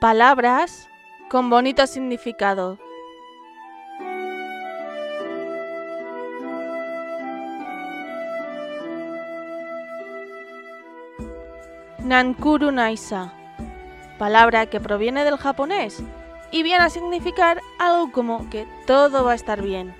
Palabras con bonito significado. Nankuru Naisa, palabra que proviene del japonés y viene a significar algo como que todo va a estar bien.